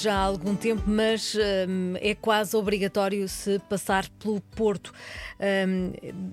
existe já há algum tempo, mas hum, é quase obrigatório se passar pelo Porto. Hum,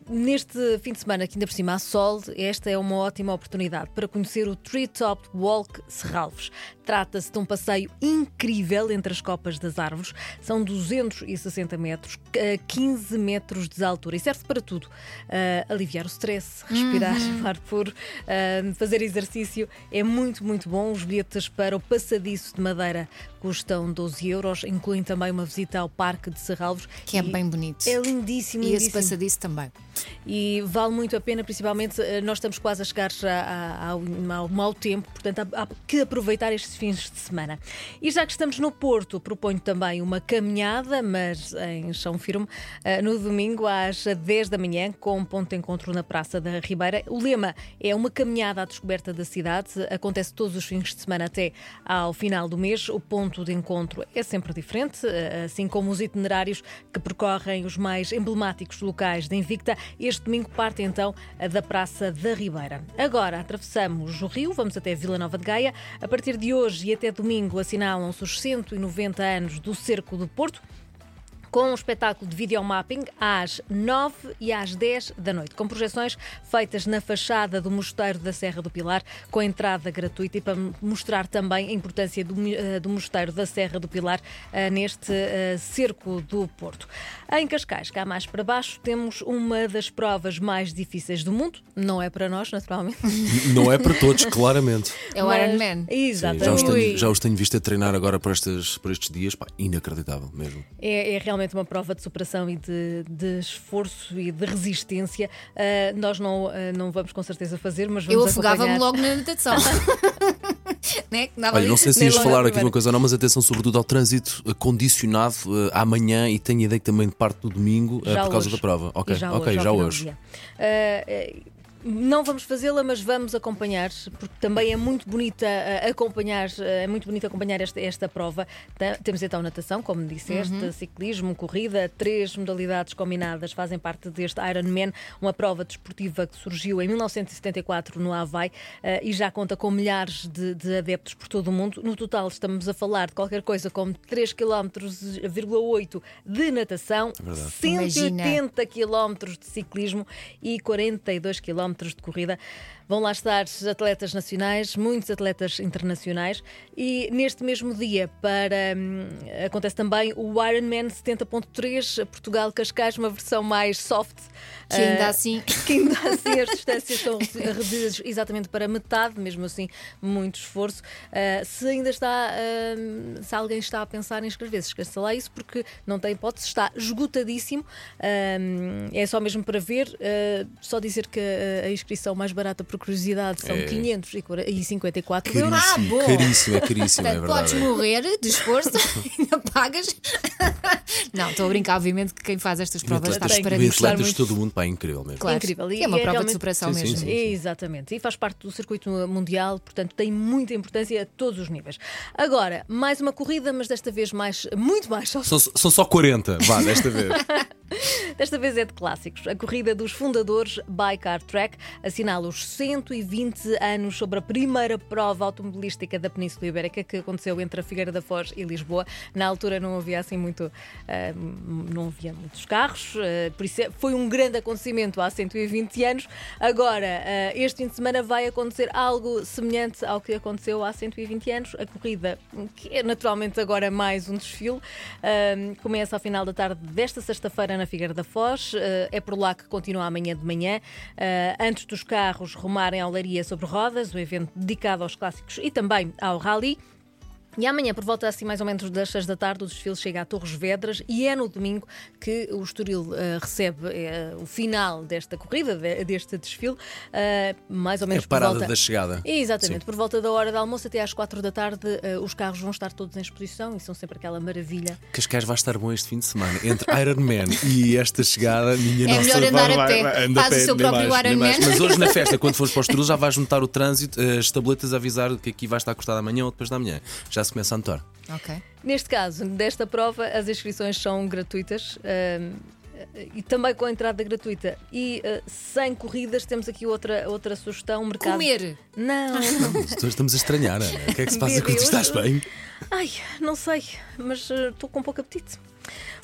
neste fim de semana, que ainda por cima há sol, esta é uma ótima oportunidade para conhecer o Treetop Walk Serralves. Trata-se de um passeio incrível entre as copas das árvores. São 260 metros, 15 metros de altura e serve para tudo. Uh, aliviar o stress, respirar uhum. ar puro, uh, fazer exercício. É muito, muito bom. Os bilhetes para o passadiço de madeira custam 12 euros, incluem também uma visita ao Parque de Serralvos. Que é bem bonito. É lindíssimo. E lindíssimo. esse passadiço também. E vale muito a pena, principalmente eh, nós estamos quase a chegar ao, ao mau tempo, portanto há, há que aproveitar estes fins de semana. E já que estamos no Porto, proponho também uma caminhada, mas em chão firme, eh, no domingo às 10 da manhã, com um ponto de encontro na Praça da Ribeira. O lema é uma caminhada à descoberta da cidade, acontece todos os fins de semana até ao final do mês. O ponto de encontro é sempre diferente, eh, assim como os itinerários que percorrem os mais emblemáticos locais da Invicta. Este domingo parte então da Praça da Ribeira. Agora atravessamos o Rio, vamos até Vila Nova de Gaia. A partir de hoje e até domingo assinalam-se os 190 anos do Cerco do Porto com um espetáculo de videomapping às 9 e às 10 da noite, com projeções feitas na fachada do Mosteiro da Serra do Pilar, com entrada gratuita e para mostrar também a importância do, uh, do Mosteiro da Serra do Pilar uh, neste uh, cerco do Porto. Em Cascais, cá mais para baixo, temos uma das provas mais difíceis do mundo. Não é para nós, naturalmente. Não é para todos, claramente. É o Iron Man. Exatamente. já, os tenho, já os tenho visto a treinar agora por, estes, por estes dias. Pá, inacreditável mesmo. É, é realmente realmente uma prova de superação e de, de esforço e de resistência. Uh, nós não, uh, não vamos com certeza fazer, mas vamos Eu afogava-me logo na natação. né? Olha, não sei se ias falar aqui uma coisa ou não, mas atenção sobretudo ao trânsito condicionado uh, amanhã e tenho ideia que também de parte do domingo uh, por causa hoje. da prova. Ok, já ok, hoje, já hoje. Não vamos fazê-la, mas vamos acompanhar, porque também é muito bonita uh, acompanhar, uh, é muito bonito acompanhar esta, esta prova. Temos então natação, como disseste, uhum. ciclismo, corrida, três modalidades combinadas fazem parte deste Ironman, uma prova desportiva que surgiu em 1974 no Havaí uh, e já conta com milhares de, de, adeptos por todo o mundo. No total estamos a falar de qualquer coisa como 3,8 km de natação, é 180 km de ciclismo e 42 km de corrida. Vão lá estar atletas nacionais, muitos atletas internacionais e neste mesmo dia para hum, acontece também o Ironman 70.3 Portugal Cascais, uma versão mais soft. Que ainda uh, assim. Que ainda assim as distâncias estão reduzidas exatamente para metade, mesmo assim, muito esforço. Uh, se ainda está, uh, se alguém está a pensar em inscrever-se, esqueça lá isso, porque não tem hipótese, está esgotadíssimo. é só mesmo para ver, só dizer que a inscrição mais barata por curiosidade são é. 554 caríssimo, euros. Ah, boa! Caríssimo, é caríssimo, é verdade. Podes morrer de esforço, ainda pagas. Não, estou a brincar, obviamente, que quem faz estas provas está para atletas de todo o mundo, pá, é incrível mesmo. Claro, incrível. E é uma é prova de superação sim, mesmo. Sim, sim, Exatamente. E faz parte do circuito mundial, portanto tem muita importância a todos os níveis. Agora, mais uma corrida, mas desta vez mais, muito mais. São, são só 40, vá, desta vez. Desta vez é de clássicos. A corrida dos fundadores Bycar Track assinala os 120 anos sobre a primeira prova automobilística da Península Ibérica que aconteceu entre a Figueira da Foz e Lisboa. Na altura não havia assim muito, uh, não havia muitos carros, uh, por isso é, foi um grande acontecimento há 120 anos. Agora, uh, este fim de semana vai acontecer algo semelhante ao que aconteceu há 120 anos. A corrida, que é naturalmente agora mais um desfile, começa ao final da tarde desta sexta-feira na Figueira da Foz. Eh, é por lá que continua amanhã de manhã. Eh, antes dos carros rumarem à Olaria sobre rodas, o evento dedicado aos clássicos e também ao rally. E amanhã, por volta assim mais ou menos das 6 da tarde, o desfile chega a Torres Vedras e é no domingo que o Estoril uh, recebe uh, o final desta corrida, de, deste desfile, uh, mais ou menos é a parada por volta... da chegada. Exatamente, Sim. por volta da hora do almoço até às 4 da tarde, os carros vão estar todos em exposição e são sempre aquela maravilha. Cascais vai estar bom este fim de semana. Entre Ironman e esta chegada, minha é nossa... melhor andar vai, a pé, vai, faz pé, o seu próprio Ironman. Mas hoje na festa, quando fores para o Estoril, já vais notar o trânsito, as tabletas a avisar que aqui vai estar cortada amanhã ou depois da manhã. Já se começa a notar. Ok. Neste caso, desta prova, as inscrições são gratuitas. e também com a entrada gratuita e uh, sem corridas, temos aqui outra, outra sugestão: mercado. Comer! Não! Estamos a estranhar, Ana. O que é que se passa quando estás bem? Ai, não sei, mas estou uh, com pouco apetite.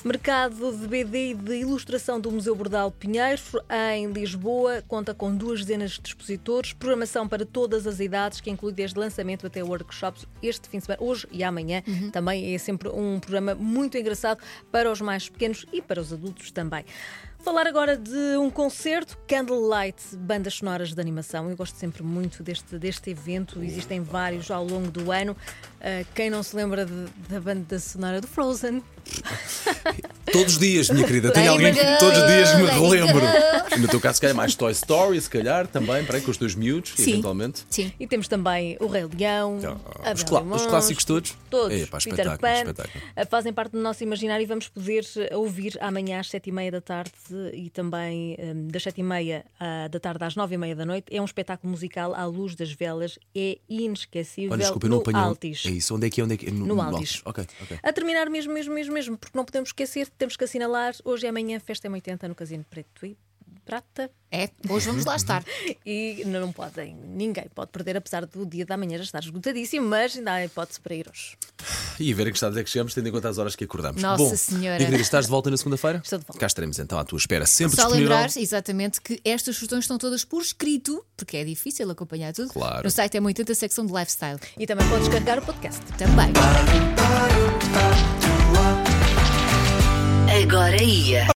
Mercado de BD e de ilustração do Museu Bordal Pinheiro, em Lisboa, conta com duas dezenas de expositores, programação para todas as idades, que inclui desde lançamento até workshops este fim de semana, hoje e amanhã. Uhum. Também é sempre um programa muito engraçado para os mais pequenos e para os adultos também. Falar agora de um concerto, Candlelight, bandas sonoras de animação. Eu gosto sempre muito deste, deste evento, existem vários ao longo do ano. Uh, quem não se lembra de, da banda sonora do Frozen? Todos os dias, minha querida, tem alguém que todos os dias me relembro. No teu caso, se calhar mais Toy Story, se calhar também, para aí, com os teus miúdos, Sim. eventualmente. Sim. E temos também o Rei Leão, ah, os, clá os, clássicos todos. Todos. É, pá, Peter Pan, espetáculo. Ah, fazem parte do nosso imaginário e vamos poder ah, ouvir amanhã às sete e meia da tarde e também um, das sete e meia da tarde às nove e meia da noite. É um espetáculo musical à luz das velas, é inesquecível. Olha, desculpa, no Altis. É isso, onde é que é? Onde é que é? No, Altis. Okay, okay. A terminar mesmo, mesmo, mesmo, mesmo, porque não podemos esquecer, temos que assinalar. Hoje e amanhã, festa M80 no Casino Preto e Prata. É, hoje vamos lá estar. e não podem, ninguém pode perder, apesar do dia da manhã já estar esgotadíssimo, mas ainda há hipótese para ir hoje. E a ver em que estado é que chegamos, tendo em conta as horas que acordamos. Nossa Bom, Senhora. Querida, estás de volta na segunda-feira? Estou de volta. Cá estaremos então à tua espera, sempre Só disponível. lembrar, exatamente, que estas sugestões estão todas por escrito, porque é difícil acompanhar tudo. Claro. No site é muito a secção de lifestyle. E também podes carregar o podcast. Também. Agora ia.